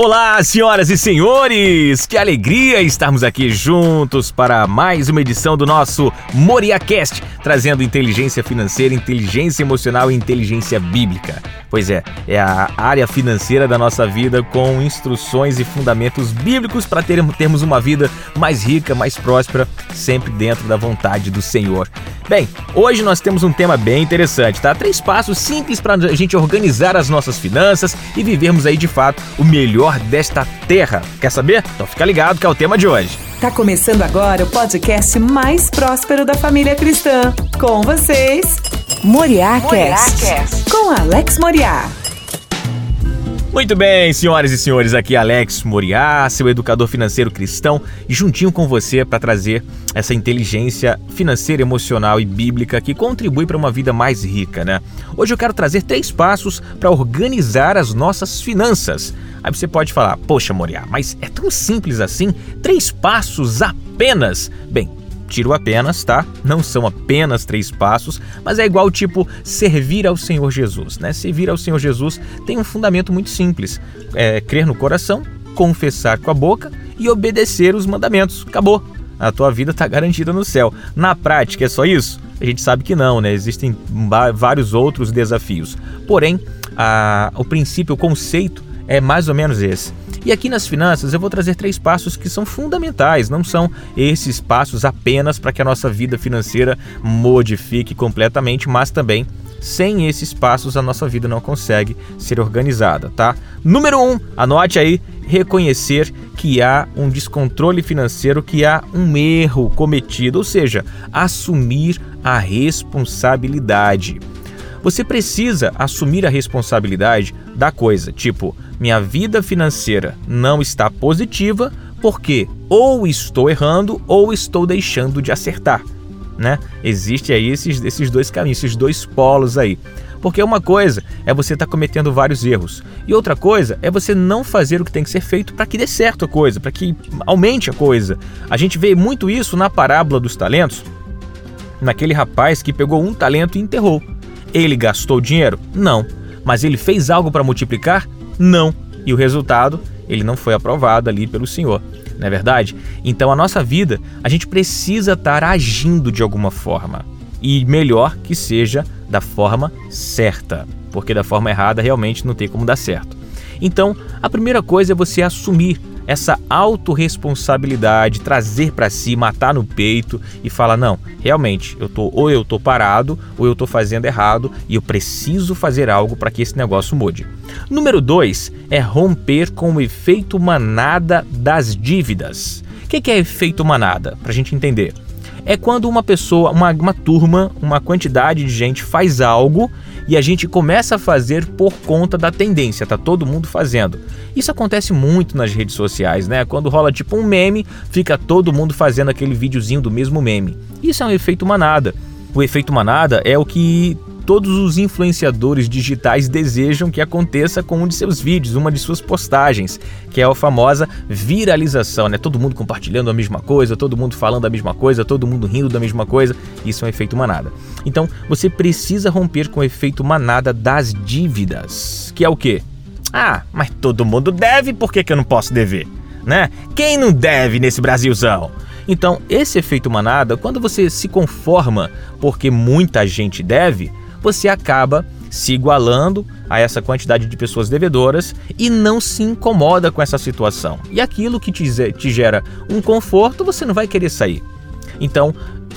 Olá, senhoras e senhores! Que alegria estarmos aqui juntos para mais uma edição do nosso MoriaCast, trazendo inteligência financeira, inteligência emocional e inteligência bíblica. Pois é, é a área financeira da nossa vida com instruções e fundamentos bíblicos para termos uma vida mais rica, mais próspera, sempre dentro da vontade do Senhor. Bem, hoje nós temos um tema bem interessante, tá? Três passos simples para a gente organizar as nossas finanças e vivermos aí de fato o melhor desta terra. Quer saber? Então fica ligado que é o tema de hoje. Tá começando agora o podcast mais próspero da família cristã. Com vocês, Moriá Cast, com Alex Moriá. Muito bem, senhoras e senhores, aqui é Alex Moriá, seu educador financeiro cristão, juntinho com você para trazer essa inteligência financeira, emocional e bíblica que contribui para uma vida mais rica, né? Hoje eu quero trazer três passos para organizar as nossas finanças. Aí você pode falar, poxa, Moriá, mas é tão simples assim? Três passos apenas? Bem, tiro apenas, tá? Não são apenas três passos, mas é igual tipo servir ao Senhor Jesus, né? Servir ao Senhor Jesus tem um fundamento muito simples: é crer no coração, confessar com a boca e obedecer os mandamentos. Acabou. A tua vida está garantida no céu. Na prática é só isso? A gente sabe que não, né? Existem vários outros desafios. Porém, a, o princípio, o conceito é mais ou menos esse. E aqui nas finanças eu vou trazer três passos que são fundamentais, não são esses passos apenas para que a nossa vida financeira modifique completamente, mas também sem esses passos a nossa vida não consegue ser organizada, tá? Número um, anote aí, reconhecer que há um descontrole financeiro, que há um erro cometido, ou seja, assumir a responsabilidade. Você precisa assumir a responsabilidade da coisa, tipo, minha vida financeira não está positiva porque ou estou errando ou estou deixando de acertar, né? Existe aí esses, esses dois caminhos, esses dois polos aí. Porque uma coisa é você estar tá cometendo vários erros e outra coisa é você não fazer o que tem que ser feito para que dê certo a coisa, para que aumente a coisa. A gente vê muito isso na parábola dos talentos, naquele rapaz que pegou um talento e enterrou. Ele gastou dinheiro? Não. Mas ele fez algo para multiplicar? Não. E o resultado, ele não foi aprovado ali pelo Senhor. Não é verdade? Então a nossa vida, a gente precisa estar agindo de alguma forma. E melhor que seja da forma certa, porque da forma errada realmente não tem como dar certo. Então, a primeira coisa é você assumir essa autorresponsabilidade, trazer para si, matar no peito e falar: não, realmente, eu tô, ou eu tô parado, ou eu tô fazendo errado e eu preciso fazer algo para que esse negócio mude. Número 2 é romper com o efeito manada das dívidas. O que é efeito manada? Para a gente entender é quando uma pessoa, uma, uma turma, uma quantidade de gente faz algo e a gente começa a fazer por conta da tendência, tá todo mundo fazendo. Isso acontece muito nas redes sociais, né? Quando rola tipo um meme, fica todo mundo fazendo aquele videozinho do mesmo meme. Isso é um efeito manada. O efeito manada é o que todos os influenciadores digitais desejam que aconteça com um de seus vídeos, uma de suas postagens, que é a famosa viralização, né? Todo mundo compartilhando a mesma coisa, todo mundo falando a mesma coisa, todo mundo rindo da mesma coisa. Isso é um efeito manada. Então, você precisa romper com o efeito manada das dívidas, que é o quê? Ah, mas todo mundo deve, por que, que eu não posso dever? Né? Quem não deve nesse Brasilzão? Então, esse efeito manada, quando você se conforma porque muita gente deve, você acaba se igualando a essa quantidade de pessoas devedoras e não se incomoda com essa situação. E aquilo que te, gera um conforto, você não vai querer sair. Então,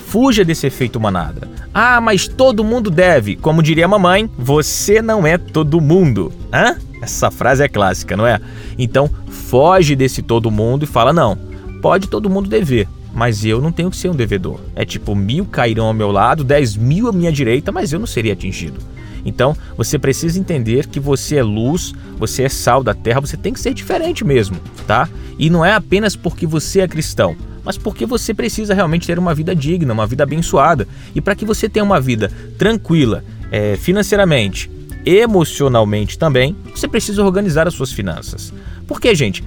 fuja desse efeito manada. Ah, mas todo mundo deve. Como diria a mamãe, você não é todo mundo. Hã? Essa frase é clássica, não é? Então, foge desse todo mundo e fala: não, pode todo mundo dever, mas eu não tenho que ser um devedor. É tipo, mil cairão ao meu lado, dez mil à minha direita, mas eu não seria atingido. Então, você precisa entender que você é luz, você é sal da terra, você tem que ser diferente mesmo, tá? E não é apenas porque você é cristão, mas porque você precisa realmente ter uma vida digna, uma vida abençoada. E para que você tenha uma vida tranquila, é, financeiramente, emocionalmente também, você precisa organizar as suas finanças. Porque, gente,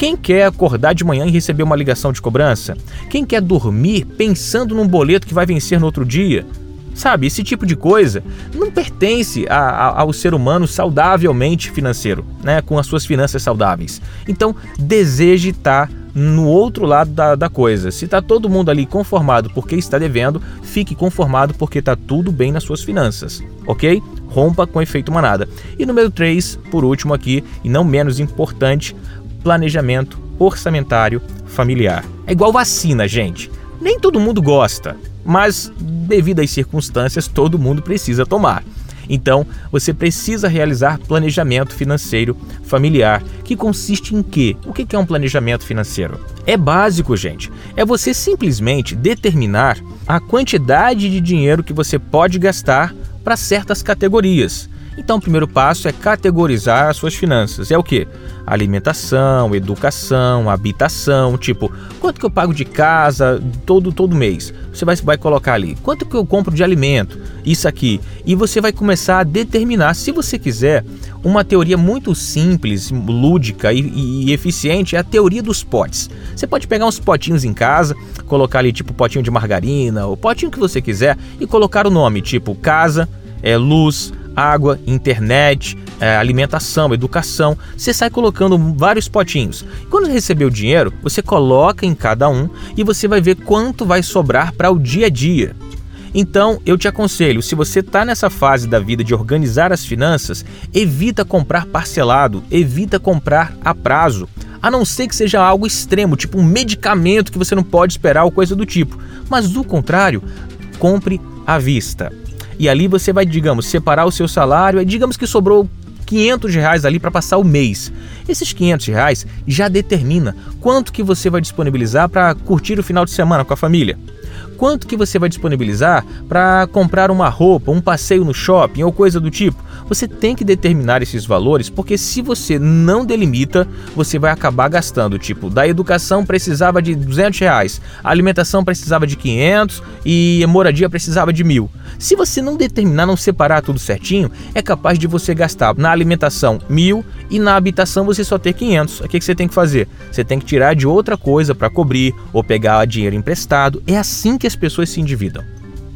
quem quer acordar de manhã e receber uma ligação de cobrança? Quem quer dormir pensando num boleto que vai vencer no outro dia? Sabe, esse tipo de coisa não pertence a, a, ao ser humano saudavelmente financeiro, né? Com as suas finanças saudáveis. Então, deseje estar no outro lado da, da coisa. Se está todo mundo ali conformado porque está devendo, fique conformado porque está tudo bem nas suas finanças, ok? Rompa com efeito manada. E número 3, por último aqui, e não menos importante, planejamento orçamentário familiar. É igual vacina, gente. Nem todo mundo gosta, mas devido às circunstâncias, todo mundo precisa tomar. Então, você precisa realizar planejamento financeiro familiar, que consiste em quê? O que é um planejamento financeiro? É básico, gente. É você simplesmente determinar a quantidade de dinheiro que você pode gastar para certas categorias. Então, o primeiro passo é categorizar as suas finanças. É o que? Alimentação, educação, habitação, tipo, quanto que eu pago de casa todo todo mês? Você vai, vai colocar ali. Quanto que eu compro de alimento? Isso aqui. E você vai começar a determinar, se você quiser, uma teoria muito simples, lúdica e, e, eficiente é a teoria dos potes. Você pode pegar uns potinhos em casa, colocar ali tipo potinho de margarina, o potinho que você quiser e colocar o nome, tipo casa, é, luz, água, internet, é, alimentação, educação. Você sai colocando vários potinhos. Quando receber o dinheiro, você coloca em cada um e você vai ver quanto vai sobrar para o dia a dia. Então, eu te aconselho, se você está nessa fase da vida de organizar as finanças, evita comprar parcelado, evita comprar a prazo, a não ser que seja algo extremo, tipo um medicamento que você não pode esperar ou coisa do tipo. Mas do contrário, compre à vista e ali você vai, digamos, separar o seu salário, e digamos que sobrou 500 reais ali para passar o mês. Esses 500 reais já determina quanto que você vai disponibilizar para curtir o final de semana com a família. Quanto que você vai disponibilizar para comprar uma roupa, um passeio no shopping ou coisa do tipo. Você tem que determinar esses valores, porque se você não delimita, você vai acabar gastando. Tipo, da educação precisava de 200 reais, a alimentação precisava de 500 e a moradia precisava de mil. Se você não determinar, não separar tudo certinho, é capaz de você gastar na alimentação mil e na habitação você só ter 500. O que você tem que fazer? Você tem que tirar de outra coisa para cobrir ou pegar dinheiro emprestado. É assim que as pessoas se endividam.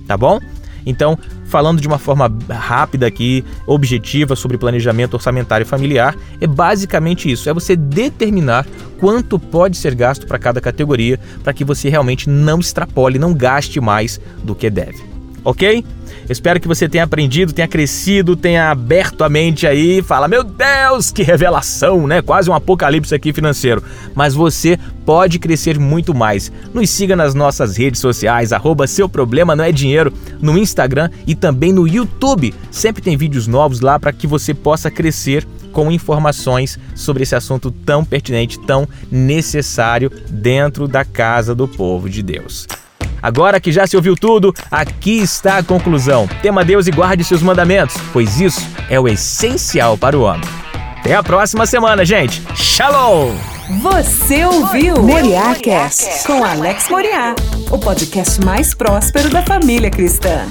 Tá bom? Então, falando de uma forma rápida aqui, objetiva sobre planejamento orçamentário familiar, é basicamente isso: é você determinar quanto pode ser gasto para cada categoria, para que você realmente não extrapole, não gaste mais do que deve ok? Espero que você tenha aprendido, tenha crescido, tenha aberto a mente aí. Fala, meu Deus, que revelação, né? Quase um apocalipse aqui financeiro. Mas você pode crescer muito mais. Nos siga nas nossas redes sociais, arroba Seu Problema Não É Dinheiro, no Instagram e também no YouTube. Sempre tem vídeos novos lá para que você possa crescer com informações sobre esse assunto tão pertinente, tão necessário dentro da casa do povo de Deus. Agora que já se ouviu tudo, aqui está a conclusão. Tema Deus e guarde seus mandamentos, pois isso é o essencial para o homem. Até a próxima semana, gente. Shalom! Você ouviu Moriá Cast com Alex Moriá, o podcast mais próspero da família cristã.